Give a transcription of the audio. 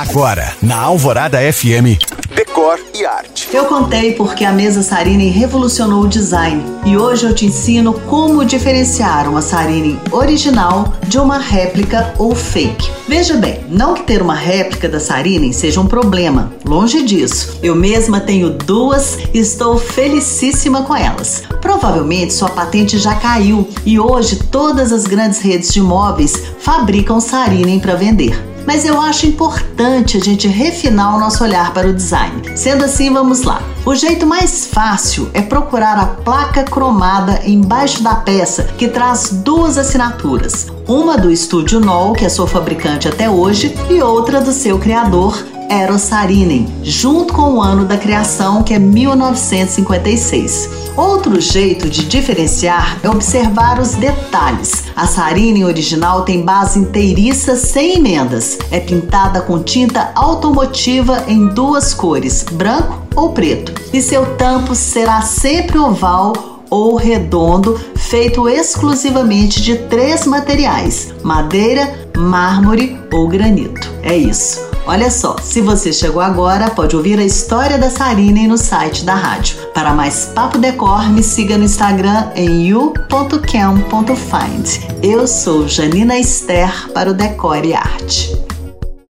Agora, na Alvorada FM, Decor e Arte. Eu contei porque a mesa Sarinen revolucionou o design e hoje eu te ensino como diferenciar uma Sarinen original de uma réplica ou fake. Veja bem, não que ter uma réplica da Sarinen seja um problema, longe disso. Eu mesma tenho duas e estou felicíssima com elas. Provavelmente sua patente já caiu e hoje todas as grandes redes de imóveis fabricam Sarinen para vender mas eu acho importante a gente refinar o nosso olhar para o design. Sendo assim, vamos lá. O jeito mais fácil é procurar a placa cromada embaixo da peça, que traz duas assinaturas. Uma do Estúdio Noll, que é sua fabricante até hoje, e outra do seu criador, Eero Saarinen, junto com o ano da criação, que é 1956. Outro jeito de diferenciar é observar os detalhes. A Saarinen original tem base inteiriça sem emendas. É pintada com tinta automotiva em duas cores, branco ou preto. E seu tampo será sempre oval ou redondo, feito exclusivamente de três materiais: madeira, mármore ou granito. É isso. Olha só, se você chegou agora, pode ouvir a história da Sarina no site da rádio. Para mais Papo Decor, me siga no Instagram em you.cam.find. Eu sou Janina Esther para o Decor e Arte.